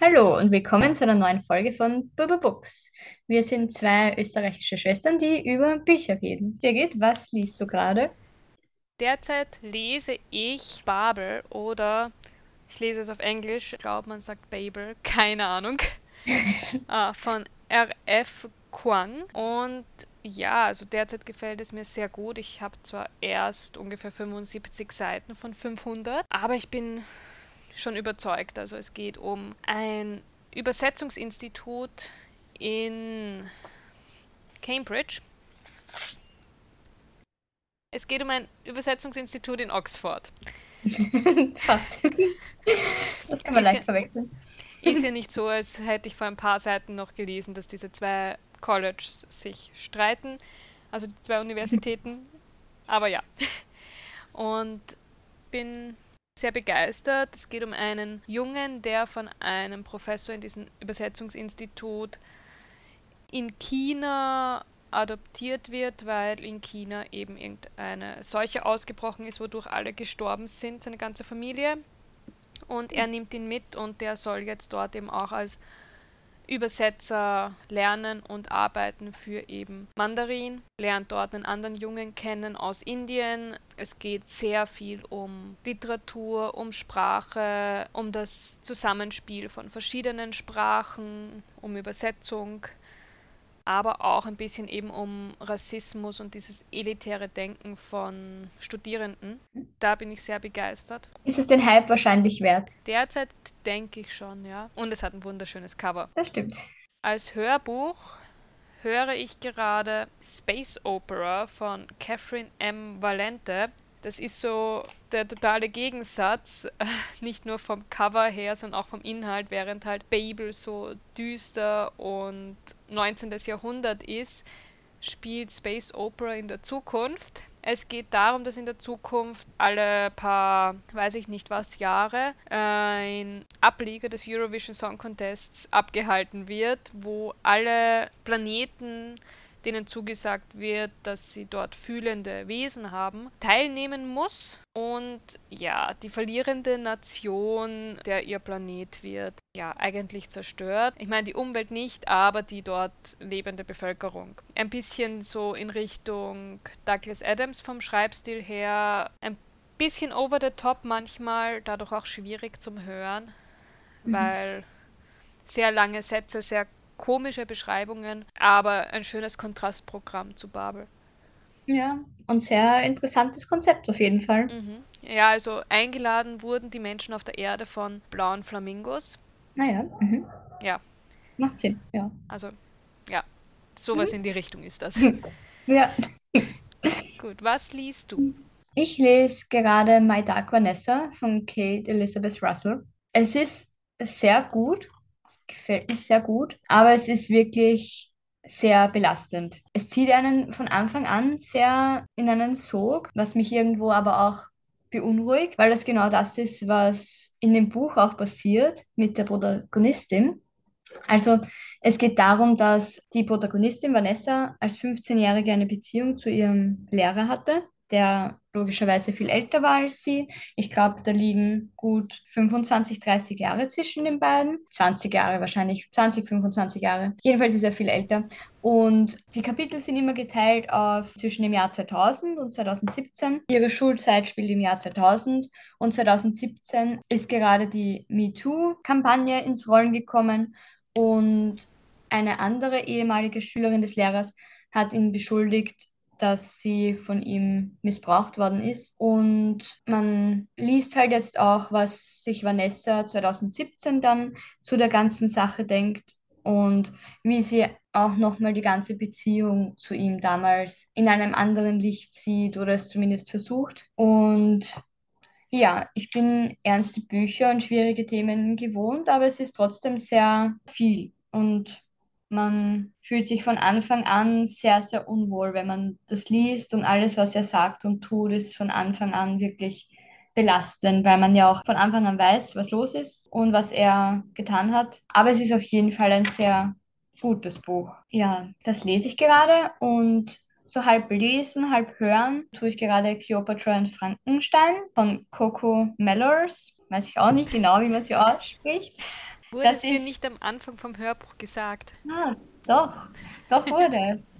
Hallo und willkommen zu einer neuen Folge von Bubba Books. Wir sind zwei österreichische Schwestern, die über Bücher reden. Birgit, was liest du gerade? Derzeit lese ich Babel oder ich lese es auf Englisch, ich glaube man sagt Babel, keine Ahnung, äh, von R.F. Kuang. Und ja, also derzeit gefällt es mir sehr gut. Ich habe zwar erst ungefähr 75 Seiten von 500, aber ich bin schon überzeugt. Also es geht um ein Übersetzungsinstitut in Cambridge. Es geht um ein Übersetzungsinstitut in Oxford. Fast. Das kann man ist leicht ja, verwechseln. Ist ja nicht so, als hätte ich vor ein paar Seiten noch gelesen, dass diese zwei Colleges sich streiten, also die zwei Universitäten. Aber ja. Und bin sehr begeistert. Es geht um einen Jungen, der von einem Professor in diesem Übersetzungsinstitut in China adoptiert wird, weil in China eben irgendeine Seuche ausgebrochen ist, wodurch alle gestorben sind, seine ganze Familie. Und er nimmt ihn mit und der soll jetzt dort eben auch als Übersetzer lernen und arbeiten für eben Mandarin, lernt dort einen anderen Jungen kennen aus Indien. Es geht sehr viel um Literatur, um Sprache, um das Zusammenspiel von verschiedenen Sprachen, um Übersetzung aber auch ein bisschen eben um Rassismus und dieses elitäre Denken von Studierenden. Da bin ich sehr begeistert. Ist es den Hype wahrscheinlich wert? Derzeit denke ich schon, ja. Und es hat ein wunderschönes Cover. Das stimmt. Als Hörbuch höre ich gerade Space Opera von Catherine M. Valente. Das ist so der totale Gegensatz, nicht nur vom Cover her, sondern auch vom Inhalt, während halt Babel so düster und 19. Jahrhundert ist, spielt Space Opera in der Zukunft. Es geht darum, dass in der Zukunft alle paar, weiß ich nicht was, Jahre ein Ableger des Eurovision Song Contests abgehalten wird, wo alle Planeten denen zugesagt wird, dass sie dort fühlende Wesen haben, teilnehmen muss. Und ja, die verlierende Nation, der ihr Planet wird, ja, eigentlich zerstört. Ich meine, die Umwelt nicht, aber die dort lebende Bevölkerung. Ein bisschen so in Richtung Douglas Adams vom Schreibstil her. Ein bisschen over the top manchmal, dadurch auch schwierig zum Hören, mhm. weil sehr lange Sätze, sehr komische Beschreibungen, aber ein schönes Kontrastprogramm zu Babel. Ja, und sehr interessantes Konzept auf jeden Fall. Mhm. Ja, also eingeladen wurden die Menschen auf der Erde von blauen Flamingos. Naja, mhm. ja. Macht Sinn, ja. Also, ja, sowas mhm. in die Richtung ist das. ja. Gut, was liest du? Ich lese gerade My Dark Vanessa von Kate Elizabeth Russell. Es ist sehr gut gefällt mir sehr gut, aber es ist wirklich sehr belastend. Es zieht einen von Anfang an sehr in einen Sog, was mich irgendwo aber auch beunruhigt, weil das genau das ist, was in dem Buch auch passiert mit der Protagonistin. Also es geht darum, dass die Protagonistin Vanessa als 15-Jährige eine Beziehung zu ihrem Lehrer hatte der logischerweise viel älter war als sie. Ich glaube, da liegen gut 25, 30 Jahre zwischen den beiden. 20 Jahre wahrscheinlich, 20, 25 Jahre. Jedenfalls ist er viel älter. Und die Kapitel sind immer geteilt auf zwischen dem Jahr 2000 und 2017. Ihre Schulzeit spielt im Jahr 2000 und 2017 ist gerade die MeToo-Kampagne ins Rollen gekommen und eine andere ehemalige Schülerin des Lehrers hat ihn beschuldigt, dass sie von ihm missbraucht worden ist. Und man liest halt jetzt auch, was sich Vanessa 2017 dann zu der ganzen Sache denkt und wie sie auch nochmal die ganze Beziehung zu ihm damals in einem anderen Licht sieht oder es zumindest versucht. Und ja, ich bin ernste Bücher und schwierige Themen gewohnt, aber es ist trotzdem sehr viel. Und man fühlt sich von Anfang an sehr, sehr unwohl, wenn man das liest und alles, was er sagt und tut, ist von Anfang an wirklich belastend, weil man ja auch von Anfang an weiß, was los ist und was er getan hat. Aber es ist auf jeden Fall ein sehr gutes Buch. Ja, das lese ich gerade und so halb lesen, halb hören tue ich gerade Cleopatra und Frankenstein von Coco Mellors. Weiß ich auch nicht genau, wie man sie ausspricht. Wurde das es dir nicht am Anfang vom Hörbuch gesagt? Ah, doch, doch wurde es.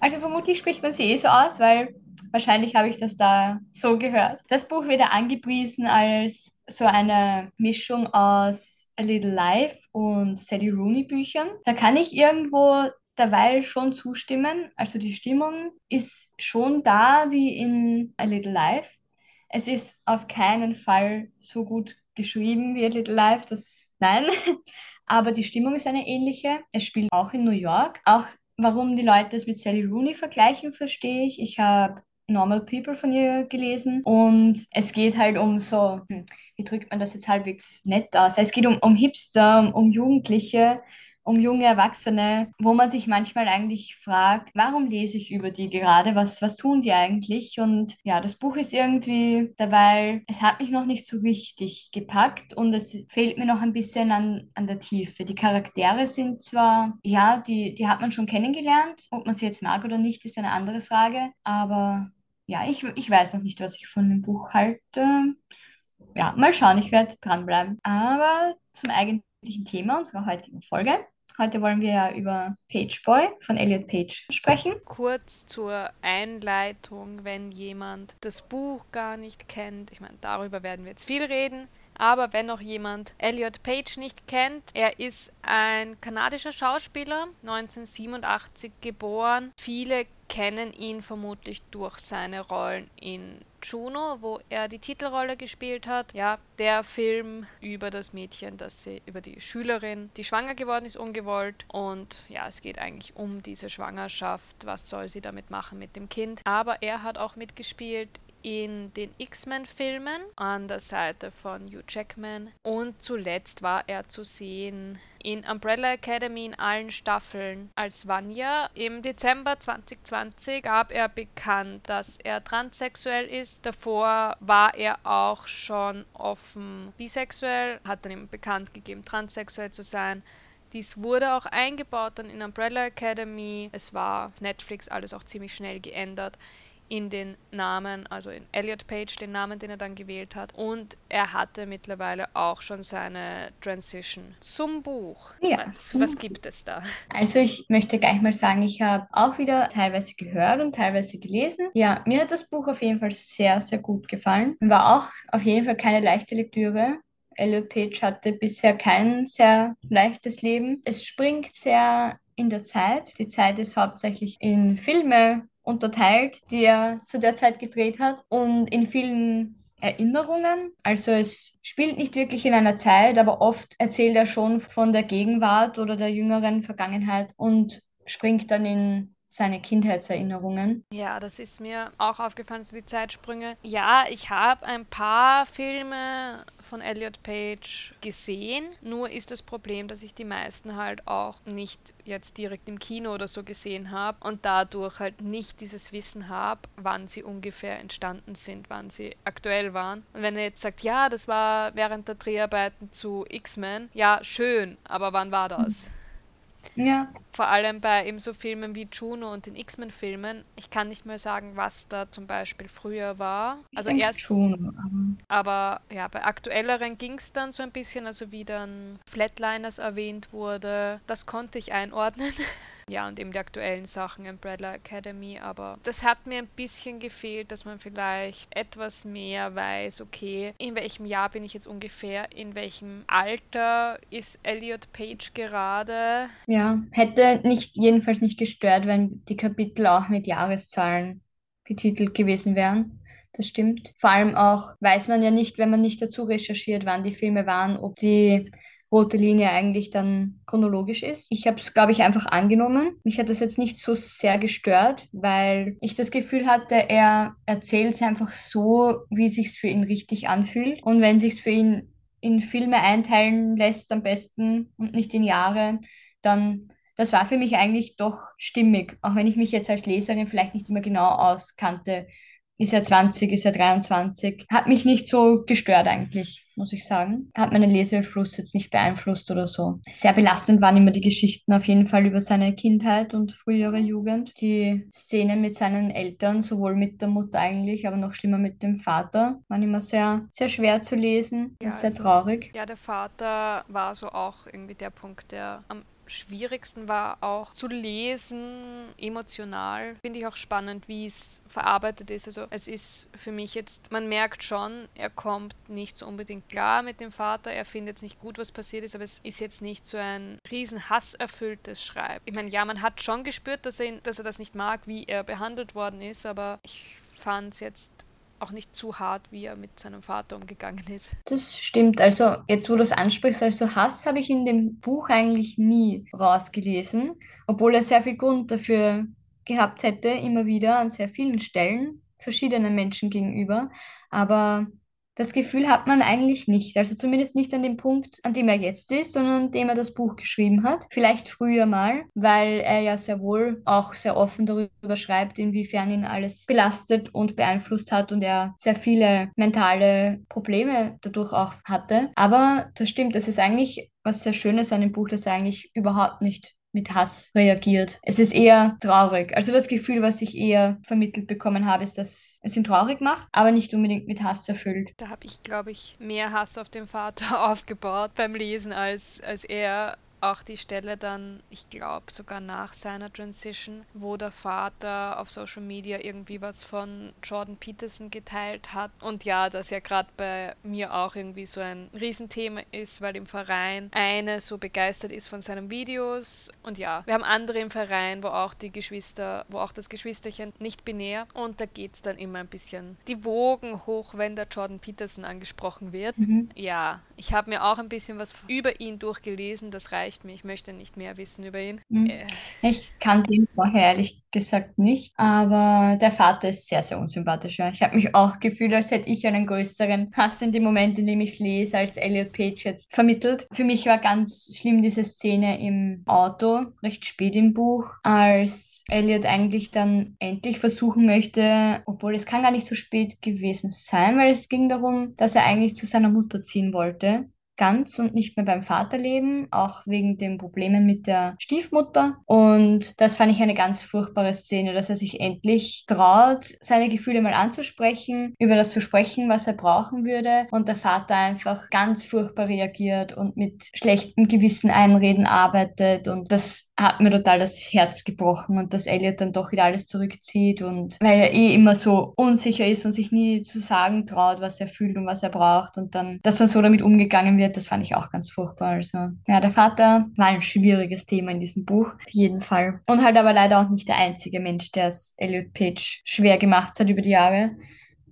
Also vermutlich spricht man sie eh so aus, weil wahrscheinlich habe ich das da so gehört. Das Buch wird ja angepriesen als so eine Mischung aus A Little Life und Sally Rooney Büchern. Da kann ich irgendwo derweil schon zustimmen. Also die Stimmung ist schon da wie in A Little Life. Es ist auf keinen Fall so gut geschrieben wie A Little Life, das nein. Aber die Stimmung ist eine ähnliche. Es spielt auch in New York. Auch warum die Leute es mit Sally Rooney vergleichen, verstehe ich. Ich habe Normal People von ihr gelesen und es geht halt um so, hm, wie drückt man das jetzt halbwegs nett aus? Es geht um, um Hipster, um, um Jugendliche, um junge Erwachsene, wo man sich manchmal eigentlich fragt, warum lese ich über die gerade? Was, was tun die eigentlich? Und ja, das Buch ist irgendwie dabei, es hat mich noch nicht so richtig gepackt und es fehlt mir noch ein bisschen an, an der Tiefe. Die Charaktere sind zwar, ja, die, die hat man schon kennengelernt. Ob man sie jetzt mag oder nicht, ist eine andere Frage. Aber ja, ich, ich weiß noch nicht, was ich von dem Buch halte. Ja, mal schauen, ich werde dranbleiben. Aber zum eigentlichen Thema unserer heutigen Folge. Heute wollen wir ja über Page Boy von Elliot Page sprechen. Kurz zur Einleitung, wenn jemand das Buch gar nicht kennt. Ich meine, darüber werden wir jetzt viel reden. Aber wenn noch jemand Elliot Page nicht kennt, er ist ein kanadischer Schauspieler, 1987 geboren. Viele kennen ihn vermutlich durch seine Rollen in Juno, wo er die Titelrolle gespielt hat. Ja, der Film über das Mädchen, das sie, über die Schülerin, die schwanger geworden ist, ungewollt. Und ja, es geht eigentlich um diese Schwangerschaft. Was soll sie damit machen mit dem Kind? Aber er hat auch mitgespielt in den X-Men-Filmen an der Seite von Hugh Jackman und zuletzt war er zu sehen in Umbrella Academy in allen Staffeln als Vanya. Im Dezember 2020 gab er bekannt, dass er transsexuell ist. Davor war er auch schon offen bisexuell, hat dann ihm bekannt gegeben, transsexuell zu sein. Dies wurde auch eingebaut dann in Umbrella Academy. Es war Netflix alles auch ziemlich schnell geändert in den Namen, also in Elliot Page, den Namen, den er dann gewählt hat. Und er hatte mittlerweile auch schon seine Transition zum Buch. Ja, was, was gibt es da? Also ich möchte gleich mal sagen, ich habe auch wieder teilweise gehört und teilweise gelesen. Ja, mir hat das Buch auf jeden Fall sehr, sehr gut gefallen. War auch auf jeden Fall keine leichte Lektüre. Elliot Page hatte bisher kein sehr leichtes Leben. Es springt sehr in der Zeit. Die Zeit ist hauptsächlich in Filme unterteilt, die er zu der Zeit gedreht hat und in vielen Erinnerungen. Also es spielt nicht wirklich in einer Zeit, aber oft erzählt er schon von der Gegenwart oder der jüngeren Vergangenheit und springt dann in seine Kindheitserinnerungen. Ja, das ist mir auch aufgefallen, so die Zeitsprünge. Ja, ich habe ein paar Filme von Elliot Page gesehen. Nur ist das Problem, dass ich die meisten halt auch nicht jetzt direkt im Kino oder so gesehen habe und dadurch halt nicht dieses Wissen habe, wann sie ungefähr entstanden sind, wann sie aktuell waren. Und wenn er jetzt sagt, ja, das war während der Dreharbeiten zu X-Men, ja, schön, aber wann war das? Mhm. Ja. Vor allem bei eben so Filmen wie Juno und den X-Men-Filmen. Ich kann nicht mehr sagen, was da zum Beispiel früher war. Also ich erst. Juno, aber... aber ja, bei aktuelleren ging es dann so ein bisschen, also wie dann Flatliners erwähnt wurde. Das konnte ich einordnen. Ja, und eben die aktuellen Sachen Bradley Academy, aber das hat mir ein bisschen gefehlt, dass man vielleicht etwas mehr weiß, okay, in welchem Jahr bin ich jetzt ungefähr, in welchem Alter ist Elliot Page gerade. Ja, hätte nicht, jedenfalls nicht gestört, wenn die Kapitel auch mit Jahreszahlen betitelt gewesen wären. Das stimmt. Vor allem auch weiß man ja nicht, wenn man nicht dazu recherchiert, wann die Filme waren, ob die rote Linie eigentlich dann chronologisch ist. Ich habe es, glaube ich, einfach angenommen. Mich hat das jetzt nicht so sehr gestört, weil ich das Gefühl hatte, er erzählt es einfach so, wie es sich für ihn richtig anfühlt. Und wenn sich für ihn in Filme einteilen lässt am besten und nicht in Jahre, dann das war für mich eigentlich doch stimmig, auch wenn ich mich jetzt als Leserin vielleicht nicht immer genau auskannte. Ist er 20, ist er 23? Hat mich nicht so gestört eigentlich. Muss ich sagen. Hat meinen Lesefluss jetzt nicht beeinflusst oder so. Sehr belastend waren immer die Geschichten auf jeden Fall über seine Kindheit und frühere Jugend. Die Szenen mit seinen Eltern, sowohl mit der Mutter eigentlich, aber noch schlimmer mit dem Vater, waren immer sehr, sehr schwer zu lesen. Ja, sehr also, traurig. Ja, der Vater war so auch irgendwie der Punkt, der am schwierigsten war auch zu lesen, emotional. Finde ich auch spannend, wie es verarbeitet ist. Also es ist für mich jetzt, man merkt schon, er kommt nicht so unbedingt klar mit dem Vater, er findet jetzt nicht gut, was passiert ist, aber es ist jetzt nicht so ein riesen hasserfülltes Schreiben. Ich meine, ja, man hat schon gespürt, dass er, ihn, dass er das nicht mag, wie er behandelt worden ist, aber ich fand es jetzt auch nicht zu hart, wie er mit seinem Vater umgegangen ist. Das stimmt. Also jetzt, wo du es ansprichst, also Hass habe ich in dem Buch eigentlich nie rausgelesen, obwohl er sehr viel Grund dafür gehabt hätte, immer wieder an sehr vielen Stellen verschiedenen Menschen gegenüber. Aber das Gefühl hat man eigentlich nicht. Also zumindest nicht an dem Punkt, an dem er jetzt ist, sondern an dem er das Buch geschrieben hat. Vielleicht früher mal, weil er ja sehr wohl auch sehr offen darüber schreibt, inwiefern ihn alles belastet und beeinflusst hat und er sehr viele mentale Probleme dadurch auch hatte. Aber das stimmt, das ist eigentlich was sehr Schönes an dem Buch, dass er eigentlich überhaupt nicht mit Hass reagiert. Es ist eher traurig. Also das Gefühl, was ich eher vermittelt bekommen habe, ist, dass es ihn traurig macht, aber nicht unbedingt mit Hass erfüllt. Da habe ich, glaube ich, mehr Hass auf den Vater aufgebaut beim Lesen, als, als er auch die Stelle dann, ich glaube sogar nach seiner Transition, wo der Vater auf Social Media irgendwie was von Jordan Peterson geteilt hat. Und ja, das ja gerade bei mir auch irgendwie so ein Riesenthema ist, weil im Verein eine so begeistert ist von seinen Videos. Und ja, wir haben andere im Verein, wo auch die Geschwister, wo auch das Geschwisterchen nicht binär. Und da geht es dann immer ein bisschen die Wogen hoch, wenn der Jordan Peterson angesprochen wird. Mhm. Ja, ich habe mir auch ein bisschen was über ihn durchgelesen, das reicht mir. Ich möchte nicht mehr wissen über ihn. Mhm. Äh. Ich kannte ihn vorher ehrlich gesagt nicht, aber der Vater ist sehr, sehr unsympathisch. Ja. Ich habe mich auch gefühlt, als hätte ich einen größeren Hass in dem Moment, in dem ich es lese, als Elliot Page jetzt vermittelt. Für mich war ganz schlimm diese Szene im Auto, recht spät im Buch, als Elliot eigentlich dann endlich versuchen möchte, obwohl es kann gar nicht so spät gewesen sein, weil es ging darum, dass er eigentlich zu seiner Mutter ziehen wollte ganz und nicht mehr beim Vater leben, auch wegen den Problemen mit der Stiefmutter. Und das fand ich eine ganz furchtbare Szene, dass er sich endlich traut, seine Gefühle mal anzusprechen, über das zu sprechen, was er brauchen würde. Und der Vater einfach ganz furchtbar reagiert und mit schlechtem Gewissen Einreden arbeitet. Und das hat mir total das Herz gebrochen und dass Elliot dann doch wieder alles zurückzieht und weil er eh immer so unsicher ist und sich nie zu sagen traut, was er fühlt und was er braucht und dann, dass dann so damit umgegangen wird, das fand ich auch ganz furchtbar. Also, ja, der Vater war ein schwieriges Thema in diesem Buch, auf jeden Fall. Und halt aber leider auch nicht der einzige Mensch, der es Elliot Page schwer gemacht hat über die Jahre,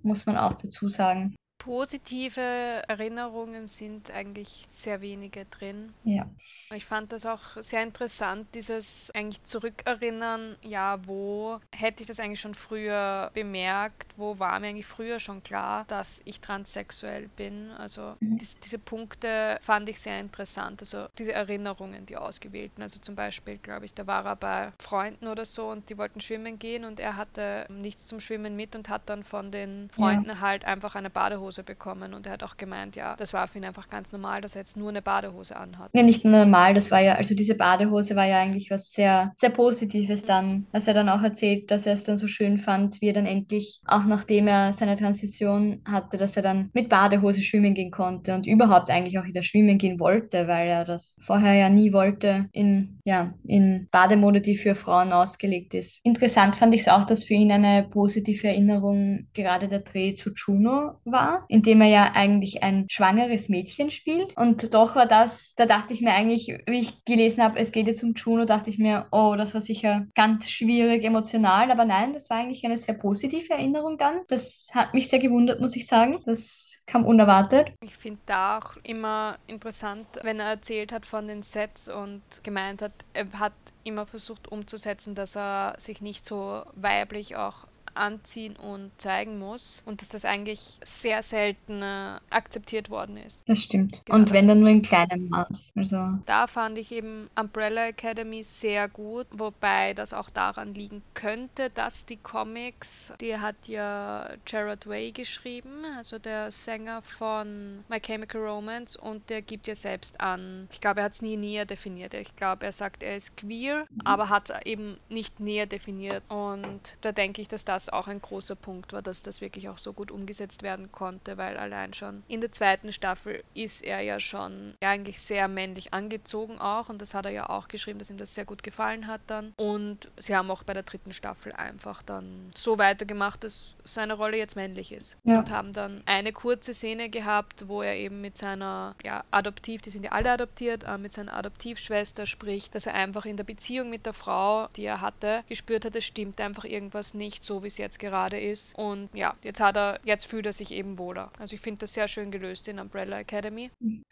muss man auch dazu sagen positive Erinnerungen sind eigentlich sehr wenige drin. Ja. Ich fand das auch sehr interessant, dieses eigentlich zurückerinnern, ja, wo hätte ich das eigentlich schon früher bemerkt, wo war mir eigentlich früher schon klar, dass ich transsexuell bin. Also mhm. diese, diese Punkte fand ich sehr interessant, also diese Erinnerungen, die ausgewählten. Also zum Beispiel, glaube ich, da war er bei Freunden oder so und die wollten schwimmen gehen und er hatte nichts zum Schwimmen mit und hat dann von den Freunden ja. halt einfach eine Badehose Badehose bekommen und er hat auch gemeint, ja, das war für ihn einfach ganz normal, dass er jetzt nur eine Badehose anhat. Ja, nicht normal, das war ja, also diese Badehose war ja eigentlich was sehr, sehr Positives dann, dass er dann auch erzählt, dass er es dann so schön fand, wie er dann endlich, auch nachdem er seine Transition hatte, dass er dann mit Badehose schwimmen gehen konnte und überhaupt eigentlich auch wieder schwimmen gehen wollte, weil er das vorher ja nie wollte in, ja, in Bademode, die für Frauen ausgelegt ist. Interessant fand ich es auch, dass für ihn eine positive Erinnerung gerade der Dreh zu Juno war, in dem er ja eigentlich ein schwangeres Mädchen spielt. Und doch war das, da dachte ich mir eigentlich, wie ich gelesen habe, es geht jetzt um Juno, dachte ich mir, oh, das war sicher ganz schwierig emotional. Aber nein, das war eigentlich eine sehr positive Erinnerung dann. Das hat mich sehr gewundert, muss ich sagen. Das kam unerwartet. Ich finde da auch immer interessant, wenn er erzählt hat von den Sets und gemeint hat, er hat immer versucht umzusetzen, dass er sich nicht so weiblich auch anziehen und zeigen muss und dass das eigentlich sehr selten äh, akzeptiert worden ist. Das stimmt. Genau. Und wenn dann nur in kleinem Maß. Also da fand ich eben Umbrella Academy sehr gut, wobei das auch daran liegen könnte, dass die Comics, die hat ja Gerard Way geschrieben, also der Sänger von My Chemical Romance und der gibt ja selbst an. Ich glaube, er hat es nie näher definiert. Ich glaube, er sagt, er ist queer, mhm. aber hat eben nicht näher definiert. Und da denke ich, dass das auch ein großer Punkt war, dass das wirklich auch so gut umgesetzt werden konnte, weil allein schon in der zweiten Staffel ist er ja schon eigentlich sehr männlich angezogen auch und das hat er ja auch geschrieben, dass ihm das sehr gut gefallen hat dann. Und sie haben auch bei der dritten Staffel einfach dann so weitergemacht, dass seine Rolle jetzt männlich ist. Ja. Und haben dann eine kurze Szene gehabt, wo er eben mit seiner, ja, Adoptiv, die sind ja alle adoptiert, äh, mit seiner Adoptivschwester spricht, dass er einfach in der Beziehung mit der Frau, die er hatte, gespürt hat, es stimmt einfach irgendwas nicht, so wie es jetzt gerade ist. Und ja, jetzt hat er, jetzt fühlt er sich eben wohler. Also ich finde das sehr schön gelöst in Umbrella Academy. Mhm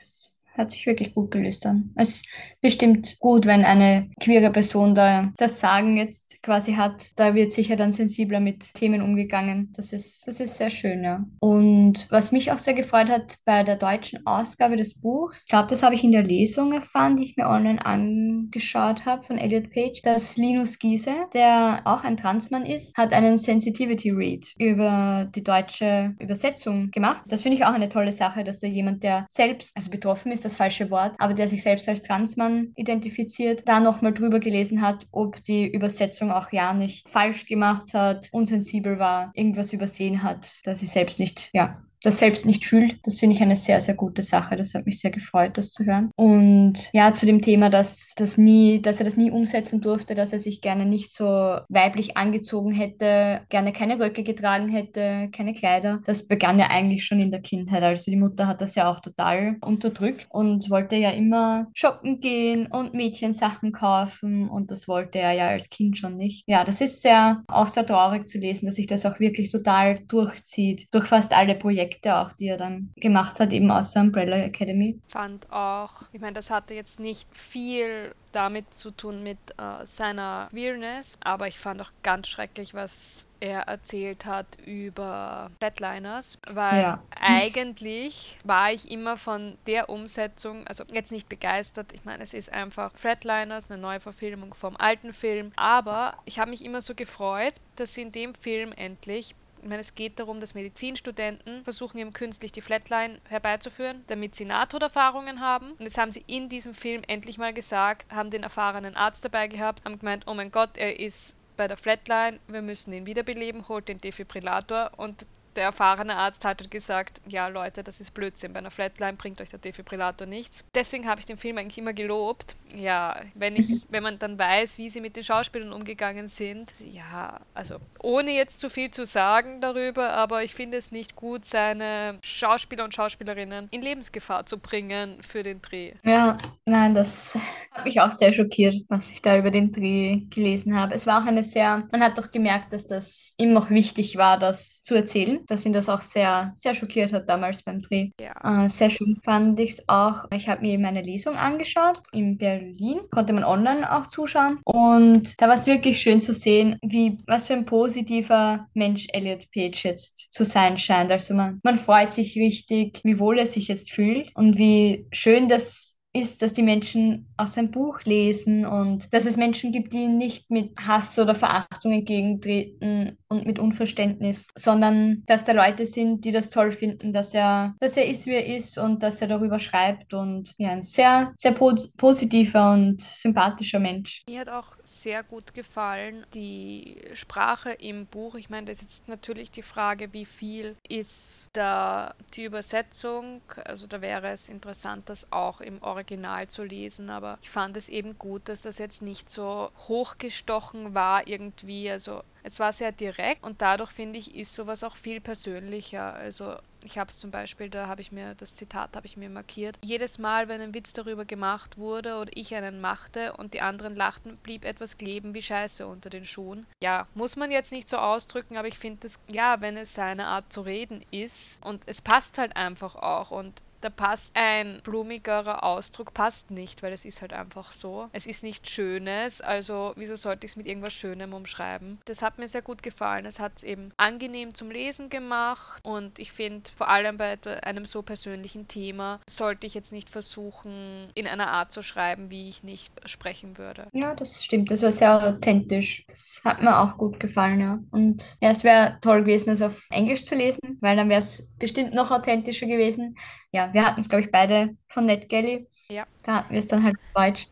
hat sich wirklich gut gelöst dann. Es ist bestimmt gut, wenn eine queere Person da das Sagen jetzt quasi hat. Da wird sicher dann sensibler mit Themen umgegangen. Das ist, das ist sehr schön, ja. Und was mich auch sehr gefreut hat bei der deutschen Ausgabe des Buchs, ich glaube, das habe ich in der Lesung erfahren, die ich mir online angeschaut habe von Elliot Page, dass Linus Giese, der auch ein Transmann ist, hat einen Sensitivity Read über die deutsche Übersetzung gemacht. Das finde ich auch eine tolle Sache, dass da jemand, der selbst, also betroffen ist, ist das falsche Wort, aber der sich selbst als Transmann identifiziert, da nochmal drüber gelesen hat, ob die Übersetzung auch ja nicht falsch gemacht hat, unsensibel war, irgendwas übersehen hat, dass sie selbst nicht, ja, das selbst nicht fühlt. Das finde ich eine sehr, sehr gute Sache. Das hat mich sehr gefreut, das zu hören. Und ja, zu dem Thema, dass, das nie, dass er das nie umsetzen durfte, dass er sich gerne nicht so weiblich angezogen hätte, gerne keine Röcke getragen hätte, keine Kleider. Das begann ja eigentlich schon in der Kindheit. Also die Mutter hat das ja auch total unterdrückt und wollte ja immer shoppen gehen und Mädchensachen kaufen und das wollte er ja als Kind schon nicht. Ja, das ist sehr, auch sehr traurig zu lesen, dass sich das auch wirklich total durchzieht durch fast alle Projekte Projekte auch, die er dann gemacht hat, eben aus der Umbrella Academy. Fand auch, ich meine, das hatte jetzt nicht viel damit zu tun mit äh, seiner Queerness, aber ich fand auch ganz schrecklich, was er erzählt hat über Flatliners, weil ja. eigentlich war ich immer von der Umsetzung, also jetzt nicht begeistert. Ich meine, es ist einfach Flatliners, eine neue Verfilmung vom alten Film, aber ich habe mich immer so gefreut, dass sie in dem Film endlich ich meine, es geht darum, dass Medizinstudenten versuchen, eben künstlich die Flatline herbeizuführen, damit sie Nahtoderfahrungen haben. Und jetzt haben sie in diesem Film endlich mal gesagt, haben den erfahrenen Arzt dabei gehabt, haben gemeint, oh mein Gott, er ist bei der Flatline, wir müssen ihn wiederbeleben, holt den Defibrillator und der erfahrene Arzt hat gesagt, ja Leute, das ist Blödsinn, bei einer Flatline bringt euch der Defibrillator nichts. Deswegen habe ich den Film eigentlich immer gelobt. Ja, wenn ich, mhm. wenn man dann weiß, wie sie mit den Schauspielern umgegangen sind, ja, also ohne jetzt zu viel zu sagen darüber, aber ich finde es nicht gut, seine Schauspieler und Schauspielerinnen in Lebensgefahr zu bringen für den Dreh. Ja, nein, das hat mich auch sehr schockiert, was ich da über den Dreh gelesen habe. Es war auch eine sehr, man hat doch gemerkt, dass das ihm noch wichtig war, das zu erzählen dass ihn das auch sehr, sehr schockiert hat damals beim Dreh. Ja. Äh, sehr schön fand ich es auch. Ich habe mir meine Lesung angeschaut in Berlin, konnte man online auch zuschauen und da war es wirklich schön zu sehen, wie was für ein positiver Mensch Elliot Page jetzt zu sein scheint. Also man, man freut sich richtig, wie wohl er sich jetzt fühlt und wie schön das ist, dass die Menschen aus seinem Buch lesen und dass es Menschen gibt, die nicht mit Hass oder Verachtung entgegentreten und mit Unverständnis, sondern dass da Leute sind, die das toll finden, dass er, dass er ist, wie er ist und dass er darüber schreibt und ja, ein sehr, sehr positiver und sympathischer Mensch. Mir hat auch sehr gut gefallen. Die Sprache im Buch, ich meine, das ist jetzt natürlich die Frage, wie viel ist da die Übersetzung. Also da wäre es interessant, das auch im Original zu lesen, aber ich fand es eben gut, dass das jetzt nicht so hochgestochen war irgendwie. Also es war sehr direkt und dadurch finde ich, ist sowas auch viel persönlicher. Also ich habe es zum Beispiel, da habe ich mir das Zitat habe ich mir markiert. Jedes Mal, wenn ein Witz darüber gemacht wurde oder ich einen machte und die anderen lachten, blieb etwas kleben wie Scheiße unter den Schuhen. Ja, muss man jetzt nicht so ausdrücken, aber ich finde das, ja, wenn es seine Art zu reden ist und es passt halt einfach auch und da passt ein blumigerer Ausdruck passt nicht, weil es ist halt einfach so. Es ist nicht Schönes, also wieso sollte ich es mit irgendwas Schönem umschreiben? Das hat mir sehr gut gefallen. Es hat es eben angenehm zum Lesen gemacht und ich finde, vor allem bei einem so persönlichen Thema sollte ich jetzt nicht versuchen, in einer Art zu schreiben, wie ich nicht sprechen würde. Ja, das stimmt. Das war sehr authentisch. Das hat mir auch gut gefallen, ja. Und ja, es wäre toll gewesen, es auf Englisch zu lesen, weil dann wäre es bestimmt noch authentischer gewesen. Ja, wir hatten es, glaube ich, beide von NetGalley. Ja. Da hatten wir es dann halt Deutsch.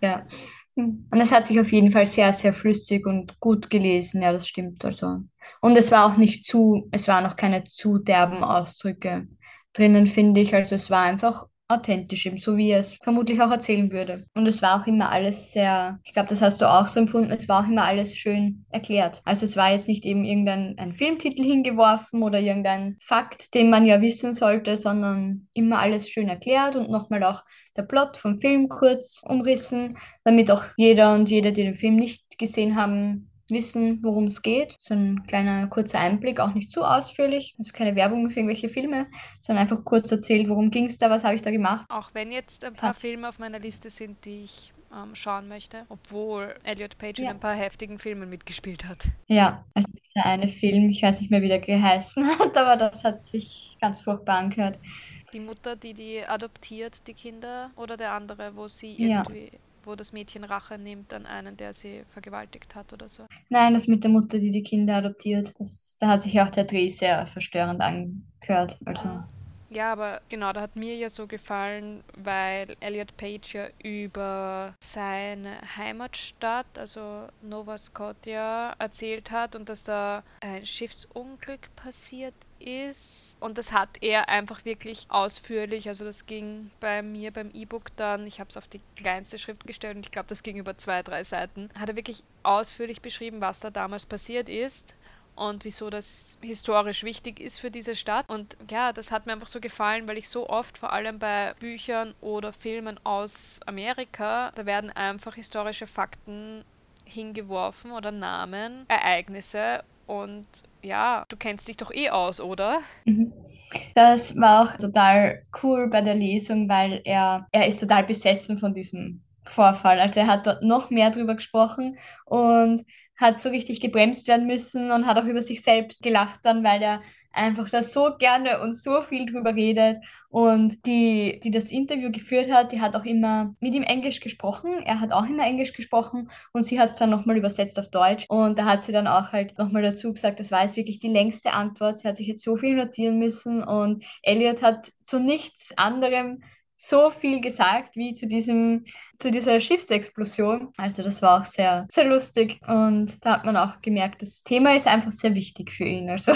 Ja. Und es hat sich auf jeden Fall sehr, sehr flüssig und gut gelesen. Ja, das stimmt. Also. Und es war auch nicht zu, es waren noch keine zu derben Ausdrücke drinnen, finde ich. Also es war einfach authentisch, eben so wie er es vermutlich auch erzählen würde. Und es war auch immer alles sehr, ich glaube, das hast du auch so empfunden, es war auch immer alles schön erklärt. Also es war jetzt nicht eben irgendein ein Filmtitel hingeworfen oder irgendein Fakt, den man ja wissen sollte, sondern immer alles schön erklärt und nochmal auch der Plot vom Film kurz umrissen, damit auch jeder und jede, die den Film nicht gesehen haben, wissen, worum es geht. So ein kleiner kurzer Einblick, auch nicht zu ausführlich. Also keine Werbung für irgendwelche Filme, sondern einfach kurz erzählt, worum ging es da, was habe ich da gemacht. Auch wenn jetzt ein paar Filme auf meiner Liste sind, die ich ähm, schauen möchte, obwohl Elliot Page ja. in ein paar heftigen Filmen mitgespielt hat. Ja, also dieser eine Film, ich weiß nicht mehr, wie der geheißen hat, aber das hat sich ganz furchtbar angehört. Die Mutter, die die adoptiert, die Kinder, oder der andere, wo sie irgendwie ja wo das Mädchen Rache nimmt an einen, der sie vergewaltigt hat oder so. Nein, das mit der Mutter, die die Kinder adoptiert. Das, da hat sich auch der Dreh sehr verstörend angehört. Also. Ja, aber genau, da hat mir ja so gefallen, weil Elliot Page ja über seine Heimatstadt, also Nova Scotia, erzählt hat und dass da ein Schiffsunglück passiert ist. Und das hat er einfach wirklich ausführlich, also das ging bei mir beim E-Book dann, ich habe es auf die kleinste Schrift gestellt und ich glaube, das ging über zwei, drei Seiten, hat er wirklich ausführlich beschrieben, was da damals passiert ist und wieso das historisch wichtig ist für diese Stadt. Und ja, das hat mir einfach so gefallen, weil ich so oft, vor allem bei Büchern oder Filmen aus Amerika, da werden einfach historische Fakten hingeworfen oder Namen, Ereignisse und ja, du kennst dich doch eh aus, oder? Mhm. Das war auch total cool bei der Lesung, weil er, er ist total besessen von diesem Vorfall. Also er hat dort noch mehr drüber gesprochen und hat so richtig gebremst werden müssen und hat auch über sich selbst gelacht dann, weil er einfach da so gerne und so viel drüber redet. Und die, die das Interview geführt hat, die hat auch immer mit ihm Englisch gesprochen. Er hat auch immer Englisch gesprochen und sie hat es dann nochmal übersetzt auf Deutsch. Und da hat sie dann auch halt nochmal dazu gesagt, das war jetzt wirklich die längste Antwort. Sie hat sich jetzt so viel notieren müssen und Elliot hat zu nichts anderem so viel gesagt wie zu diesem, zu dieser Schiffsexplosion. Also das war auch sehr, sehr lustig und da hat man auch gemerkt, das Thema ist einfach sehr wichtig für ihn. Also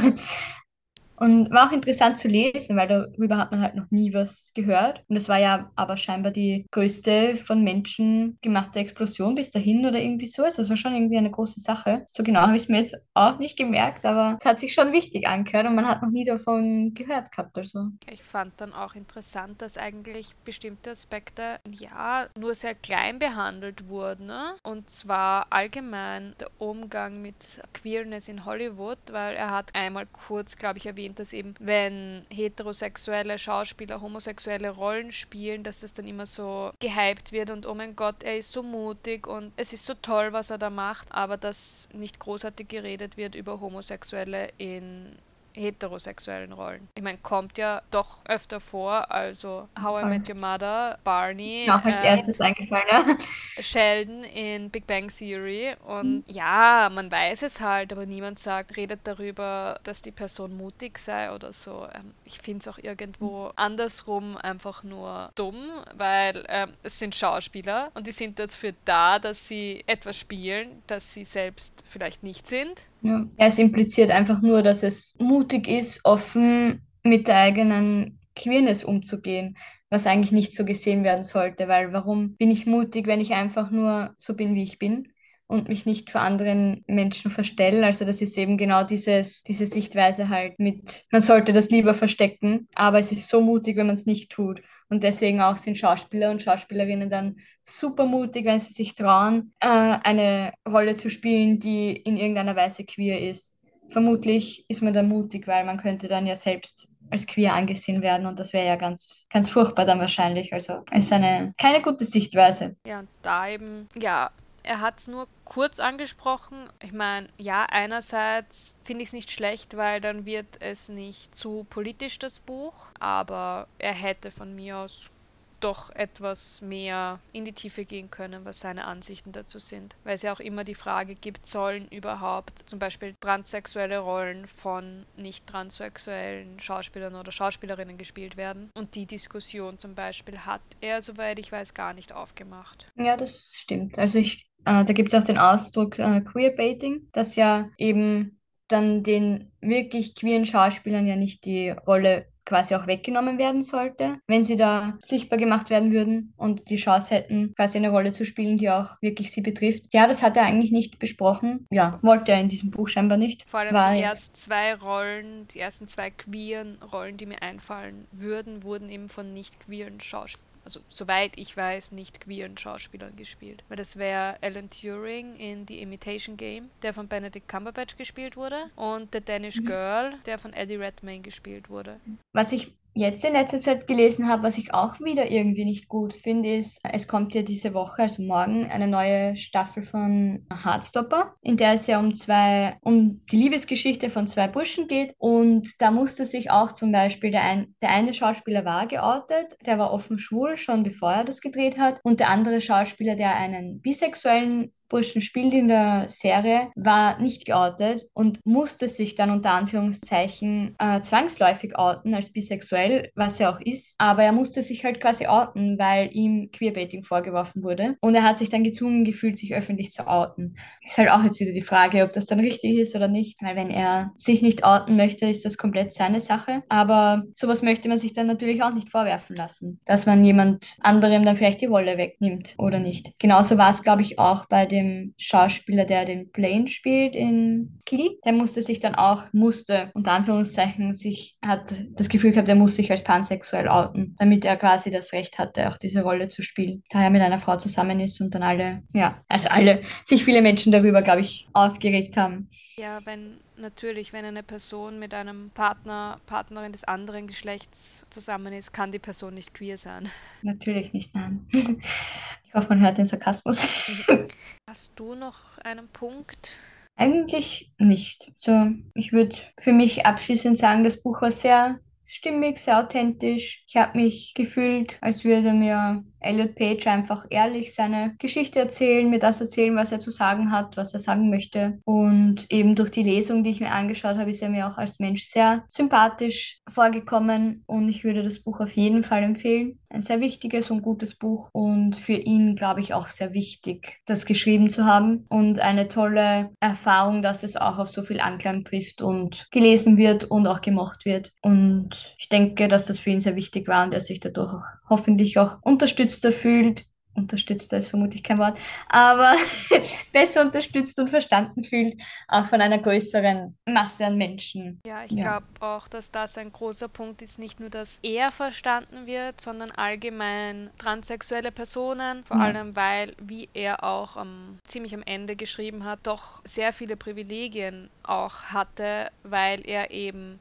und war auch interessant zu lesen, weil darüber hat man halt noch nie was gehört. Und es war ja aber scheinbar die größte von Menschen gemachte Explosion bis dahin oder irgendwie so. Also es war schon irgendwie eine große Sache. So genau habe ich es mir jetzt auch nicht gemerkt, aber es hat sich schon wichtig angehört und man hat noch nie davon gehört gehabt. Also. Ich fand dann auch interessant, dass eigentlich bestimmte Aspekte ja nur sehr klein behandelt wurden. Ne? Und zwar allgemein der Umgang mit Queerness in Hollywood, weil er hat einmal kurz, glaube ich, erwähnt, erwähnt, dass eben, wenn heterosexuelle Schauspieler homosexuelle Rollen spielen, dass das dann immer so gehypt wird und oh mein Gott, er ist so mutig und es ist so toll, was er da macht, aber dass nicht großartig geredet wird über Homosexuelle in heterosexuellen Rollen. Ich meine, kommt ja doch öfter vor, also How I Met Your Mother, Barney. Auch als äh, erstes eingefallen, ja. Sheldon in Big Bang Theory. Und mhm. ja, man weiß es halt, aber niemand sagt, redet darüber, dass die Person mutig sei oder so. Ähm, ich finde es auch irgendwo mhm. andersrum einfach nur dumm, weil ähm, es sind Schauspieler und die sind dafür da, dass sie etwas spielen, das sie selbst vielleicht nicht sind. Ja. Es impliziert einfach nur, dass es mutig ist, offen mit der eigenen Queerness umzugehen, was eigentlich nicht so gesehen werden sollte, weil warum bin ich mutig, wenn ich einfach nur so bin, wie ich bin? Und mich nicht vor anderen Menschen verstelle. Also das ist eben genau dieses, diese Sichtweise halt mit, man sollte das lieber verstecken, aber es ist so mutig, wenn man es nicht tut. Und deswegen auch sind Schauspieler und Schauspielerinnen dann super mutig, wenn sie sich trauen, äh, eine Rolle zu spielen, die in irgendeiner Weise queer ist. Vermutlich ist man dann mutig, weil man könnte dann ja selbst als queer angesehen werden und das wäre ja ganz, ganz furchtbar dann wahrscheinlich. Also es ist eine keine gute Sichtweise. Ja, und da eben, ja, er hat es nur kurz angesprochen. Ich meine, ja, einerseits finde ich es nicht schlecht, weil dann wird es nicht zu politisch, das Buch, aber er hätte von mir aus doch etwas mehr in die Tiefe gehen können, was seine Ansichten dazu sind. Weil es ja auch immer die Frage gibt, sollen überhaupt zum Beispiel transsexuelle Rollen von nicht transsexuellen Schauspielern oder Schauspielerinnen gespielt werden. Und die Diskussion zum Beispiel hat er, soweit ich weiß, gar nicht aufgemacht. Ja, das stimmt. Also ich, äh, da gibt es auch den Ausdruck äh, Queerbaiting, das ja eben dann den wirklich queeren Schauspielern ja nicht die Rolle quasi auch weggenommen werden sollte, wenn sie da sichtbar gemacht werden würden und die Chance hätten, quasi eine Rolle zu spielen, die auch wirklich sie betrifft. Ja, das hat er eigentlich nicht besprochen. Ja, wollte er in diesem Buch scheinbar nicht. Vor allem War die ersten zwei Rollen, die ersten zwei queeren Rollen, die mir einfallen würden, wurden eben von nicht queeren Schauspielern also soweit ich weiß, nicht queeren Schauspielern gespielt. Weil das wäre Alan Turing in The Imitation Game, der von Benedict Cumberbatch gespielt wurde, und The Danish mhm. Girl, der von Eddie Redmayne gespielt wurde. Was ich jetzt in letzter Zeit gelesen habe, was ich auch wieder irgendwie nicht gut finde, ist, es kommt ja diese Woche, also morgen, eine neue Staffel von Hardstopper, in der es ja um zwei, um die Liebesgeschichte von zwei Burschen geht. Und da musste sich auch zum Beispiel der, ein, der eine Schauspieler war geoutet, der war offen schwul, schon bevor er das gedreht hat. Und der andere Schauspieler, der einen bisexuellen Burschen spielt in der Serie, war nicht geoutet und musste sich dann unter Anführungszeichen äh, zwangsläufig outen als bisexuell, was er auch ist. Aber er musste sich halt quasi outen, weil ihm Queerbaiting vorgeworfen wurde. Und er hat sich dann gezwungen gefühlt, sich öffentlich zu outen. Ist halt auch jetzt wieder die Frage, ob das dann richtig ist oder nicht. Weil wenn er sich nicht outen möchte, ist das komplett seine Sache. Aber sowas möchte man sich dann natürlich auch nicht vorwerfen lassen, dass man jemand anderem dann vielleicht die Rolle wegnimmt oder nicht. Genauso war es, glaube ich, auch bei den dem Schauspieler, der den Plane spielt in Kill. Der musste sich dann auch, musste, unter Anführungszeichen, sich, hat das Gefühl gehabt, er muss sich als pansexuell outen, damit er quasi das Recht hatte, auch diese Rolle zu spielen. Da er mit einer Frau zusammen ist und dann alle, ja, also alle, sich viele Menschen darüber, glaube ich, aufgeregt haben. Ja, wenn natürlich, wenn eine Person mit einem Partner, Partnerin des anderen Geschlechts zusammen ist, kann die Person nicht queer sein. Natürlich nicht, nein. Ich hoffe, man hört den Sarkasmus. Hast du noch einen Punkt? Eigentlich nicht. So, ich würde für mich abschließend sagen, das Buch war sehr stimmig, sehr authentisch. Ich habe mich gefühlt, als würde mir Elliot Page einfach ehrlich seine Geschichte erzählen, mir das erzählen, was er zu sagen hat, was er sagen möchte. Und eben durch die Lesung, die ich mir angeschaut habe, ist er mir auch als Mensch sehr sympathisch vorgekommen und ich würde das Buch auf jeden Fall empfehlen. Ein sehr wichtiges und gutes Buch und für ihn, glaube ich, auch sehr wichtig, das geschrieben zu haben und eine tolle Erfahrung, dass es auch auf so viel Anklang trifft und gelesen wird und auch gemocht wird. Und ich denke, dass das für ihn sehr wichtig war und er sich dadurch hoffentlich auch unterstützter fühlt. Unterstützter ist vermutlich kein Wort, aber besser unterstützt und verstanden fühlt, auch von einer größeren Masse an Menschen. Ja, ich ja. glaube auch, dass das ein großer Punkt ist, nicht nur, dass er verstanden wird, sondern allgemein transsexuelle Personen, vor ja. allem weil, wie er auch um, ziemlich am Ende geschrieben hat, doch sehr viele Privilegien auch hatte, weil er eben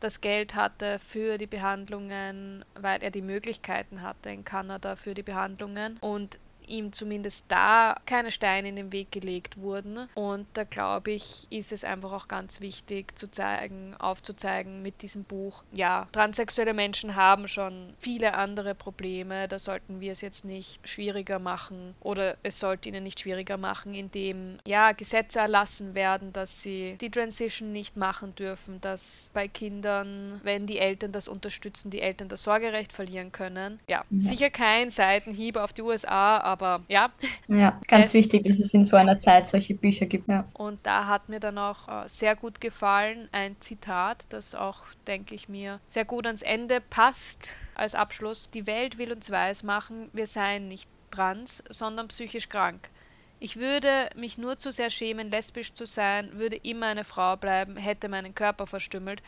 das Geld hatte für die Behandlungen, weil er die Möglichkeiten hatte in Kanada für die Behandlungen. Und ihm zumindest da keine Steine in den Weg gelegt wurden. Und da glaube ich, ist es einfach auch ganz wichtig zu zeigen, aufzuzeigen mit diesem Buch, ja, transsexuelle Menschen haben schon viele andere Probleme, da sollten wir es jetzt nicht schwieriger machen oder es sollte ihnen nicht schwieriger machen, indem ja Gesetze erlassen werden, dass sie die Transition nicht machen dürfen, dass bei Kindern, wenn die Eltern das unterstützen, die Eltern das Sorgerecht verlieren können. Ja, ja. sicher kein Seitenhieb auf die USA, aber aber ja. Ja, ganz es, wichtig, dass es in so einer Zeit solche Bücher gibt. Ja. Und da hat mir dann auch äh, sehr gut gefallen ein Zitat, das auch, denke ich mir, sehr gut ans Ende passt als Abschluss. Die Welt will uns weismachen, wir seien nicht trans, sondern psychisch krank. Ich würde mich nur zu sehr schämen, lesbisch zu sein, würde immer eine Frau bleiben, hätte meinen Körper verstümmelt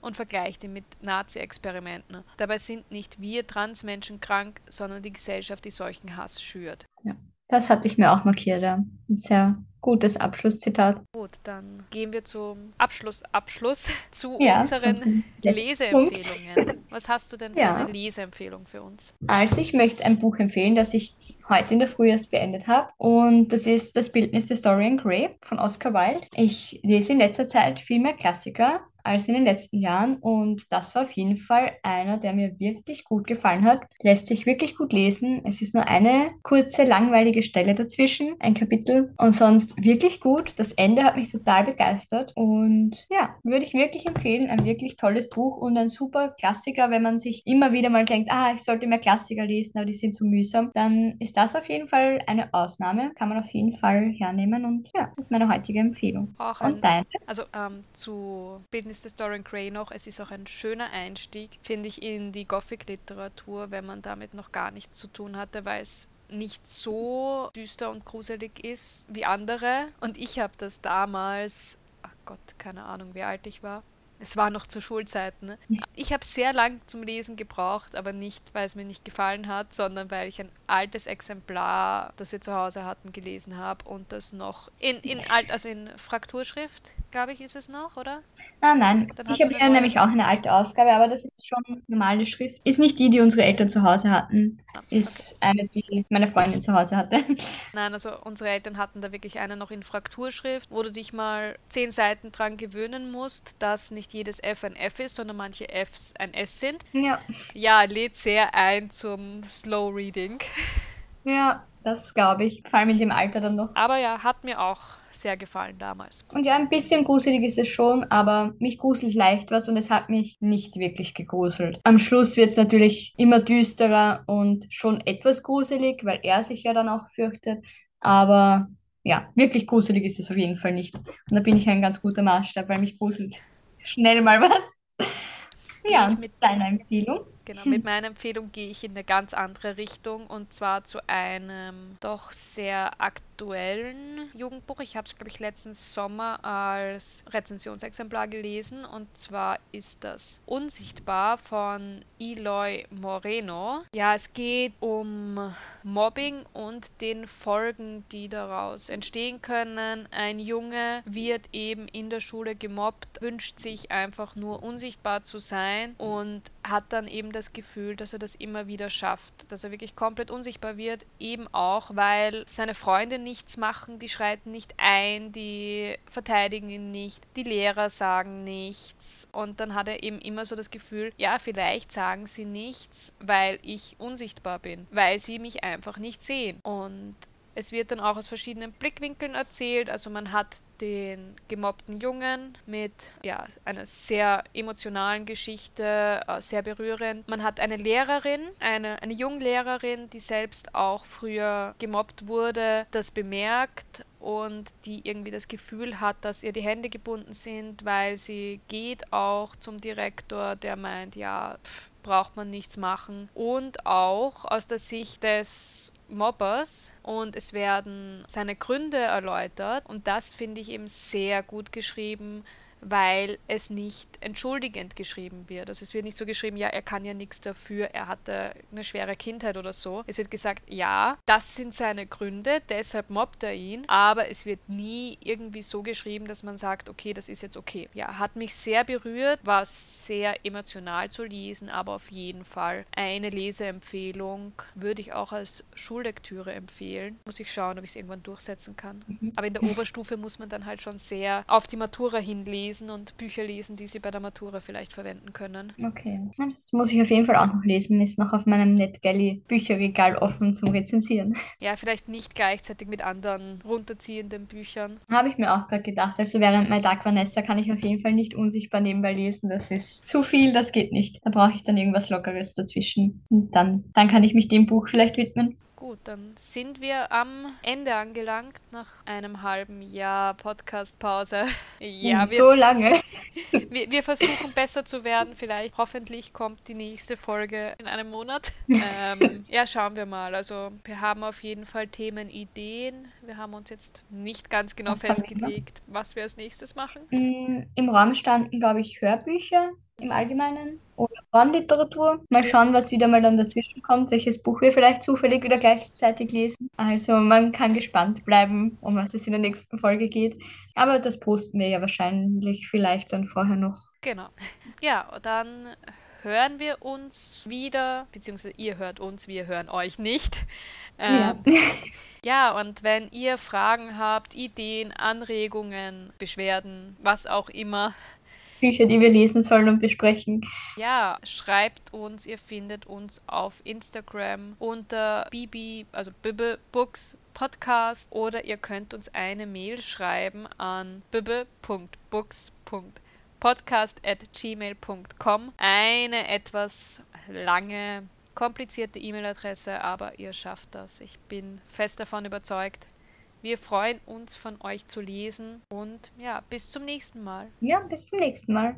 und vergleicht ihn mit Nazi-Experimenten. Dabei sind nicht wir Transmenschen krank, sondern die Gesellschaft, die solchen Hass schürt. Ja. Das hatte ich mir auch markiert, ja. Ein sehr gutes Abschlusszitat. Gut, dann gehen wir zum Abschluss, Abschluss zu Ja, unseren Leseempfehlungen. Was hast du denn für Ja. eine Leseempfehlung für uns? Also ich möchte ein Buch empfehlen, das ich heute in der Früh erst beendet habe. Und das ist Das Bildnis der Dorian Gray von Oscar Wilde. Ich lese in letzter Zeit viel mehr Klassiker als in den letzten Jahren. Und das war auf jeden Fall einer, der mir wirklich gut gefallen hat. Lässt sich wirklich gut lesen. Es ist nur eine kurze, langweilige Stelle dazwischen, ein Kapitel. Und sonst wirklich gut. Das Ende hat mich total begeistert. Und ja, würde ich wirklich empfehlen. Ein wirklich tolles Buch und ein super Klassiker, wenn man sich immer wieder mal denkt, ah, ich sollte mehr Klassiker lesen, aber die sind so mühsam. Dann ist das auf jeden Fall eine Ausnahme. Kann man auf jeden Fall hernehmen. Und ja, das ist meine heutige Empfehlung. Auch ein Und deine? Also ähm, zu Bildnis des Dorian Gray noch, es ist auch ein schöner Einstieg, finde ich, in die Gothic-Literatur, wenn man damit noch gar nichts zu tun hatte, weil es nicht so düster und gruselig ist wie andere. Und ich habe das damals, ach Gott, keine Ahnung, wie alt ich war. Es war noch zu Schulzeiten. Ne? Ich habe sehr lang zum Lesen gebraucht, aber nicht, weil es mir nicht gefallen hat, sondern weil ich ein altes Exemplar, das wir zu Hause hatten, gelesen habe und das noch in, in alt, also in Frakturschrift, glaube ich, ist es noch, oder? Nein, nein. Ich habe neue. nämlich auch eine alte Ausgabe, aber das ist schon normale Schrift. Ist nicht die, die unsere Eltern zu Hause hatten. Ah, okay. Ist eine, die meine Freundin zu Hause hatte. Nein, also unsere Eltern hatten da wirklich eine noch in Frakturschrift, wo du dich mal zehn Seiten dran gewöhnen musst, dass nicht jedes F ein F ist, sondern manche Fs ein S sind. Ja, Ja, lädt sehr ein zum Slow Reading. ja, das glaube ich. Vor allem in dem Alter dann noch. Aber ja, hat mir auch sehr gefallen damals. Und ja, ein bisschen gruselig ist es schon, aber mich gruselt leicht was und es hat mich nicht wirklich gegruselt. Am Schluss wird es natürlich immer düsterer und schon etwas gruselig, weil er sich ja dann auch fürchtet. Aber ja, wirklich gruselig ist es auf jeden Fall nicht. Und da bin ich ein ganz guter Maßstab, weil mich gruselt schnell mal was. Ja, und mit- deine Empfehlung? Genau, mit meiner Empfehlung gehe ich in eine ganz andere Richtung und zwar zu einem doch sehr aktuellen Jugendbuch. Ich habe es, glaube ich, letzten Sommer als Rezensionsexemplar gelesen und zwar ist das Unsichtbar von Eloy Moreno. Ja, es geht um Mobbing und den Folgen, die daraus entstehen können. Ein Junge wird eben in der Schule gemobbt, wünscht sich einfach nur unsichtbar zu sein und hat dann eben das Gefühl, dass er das immer wieder schafft, dass er wirklich komplett unsichtbar wird, eben auch, weil seine Freunde nichts machen, die schreiten nicht ein, die verteidigen ihn nicht, die Lehrer sagen nichts. Und dann hat er eben immer so das Gefühl, ja, vielleicht sagen sie nichts, weil ich unsichtbar bin, weil sie mich einfach nicht sehen. Und es wird dann auch aus verschiedenen Blickwinkeln erzählt. Also man hat den gemobbten Jungen mit ja, einer sehr emotionalen Geschichte, äh, sehr berührend. Man hat eine Lehrerin, eine, eine Junglehrerin, die selbst auch früher gemobbt wurde, das bemerkt und die irgendwie das Gefühl hat, dass ihr die Hände gebunden sind, weil sie geht auch zum Direktor, der meint, ja, pff, braucht man nichts machen. Und auch aus der Sicht des Mobbers und es werden seine Gründe erläutert und das finde ich eben sehr gut geschrieben, weil es nicht entschuldigend geschrieben wird. Also es wird nicht so geschrieben, ja, er kann ja nichts dafür, er hatte eine schwere Kindheit oder so. Es wird gesagt, ja, das sind seine Gründe, deshalb mobbt er ihn, aber es wird nie irgendwie so geschrieben, dass man sagt, okay, das ist jetzt okay. Ja, hat mich sehr berührt, war sehr emotional zu lesen, aber auf jeden Fall eine Leseempfehlung würde ich auch als Schullektüre empfehlen. Muss ich schauen, ob ich es irgendwann durchsetzen kann. Mhm. Aber in der Oberstufe muss man dann halt schon sehr auf die Matura hinlesen und Bücher lesen, die sie bei der Matura vielleicht verwenden können. Okay. Das muss ich auf jeden Fall auch noch lesen. Ist noch auf meinem NetGalley Bücherregal offen zum Rezensieren. Ja, vielleicht nicht gleichzeitig mit anderen runterziehenden Büchern. Habe ich mir auch gerade gedacht. Also während My Dark Vanessa kann ich auf jeden Fall nicht unsichtbar nebenbei lesen. Das ist zu viel, das geht nicht. Da brauche ich dann irgendwas Lockeres dazwischen. Und dann, dann kann ich mich dem Buch vielleicht widmen. Gut, dann sind wir am Ende angelangt nach einem halben Jahr Podcast-Pause. Ja, wir, so lange. wir, wir versuchen besser zu werden. Vielleicht, hoffentlich kommt die nächste Folge in einem Monat. Ähm, ja, schauen wir mal. Also wir haben auf jeden Fall Themenideen. Wir haben uns jetzt nicht ganz genau Was festgelegt, was wir als nächstes machen. Im Raum standen, glaube ich, Hörbücher im Allgemeinen oder Frauenliteratur. Mal schauen, was wieder mal dann dazwischen kommt, welches Buch wir vielleicht zufällig wieder gleichzeitig lesen. Also man kann gespannt bleiben, um was es in der nächsten Folge geht. Aber das posten wir ja wahrscheinlich vielleicht dann vorher noch. Genau. Ja, dann hören wir uns wieder, beziehungsweise ihr hört uns, wir hören euch nicht. Ähm, ja. ja, und wenn ihr Fragen habt, Ideen, Anregungen, Beschwerden, was auch immer, Bücher, die wir lesen sollen und besprechen. Ja, schreibt uns, ihr findet uns auf Instagram unter bb, also Bibbe Books Podcast oder ihr könnt uns eine Mail schreiben an bibbe.books.podcast at gmail.com. Eine etwas lange, komplizierte E-Mail-Adresse, aber ihr schafft das. Ich bin fest davon überzeugt. Wir freuen uns von euch zu lesen und ja, bis zum nächsten Mal. Ja, bis zum nächsten Mal.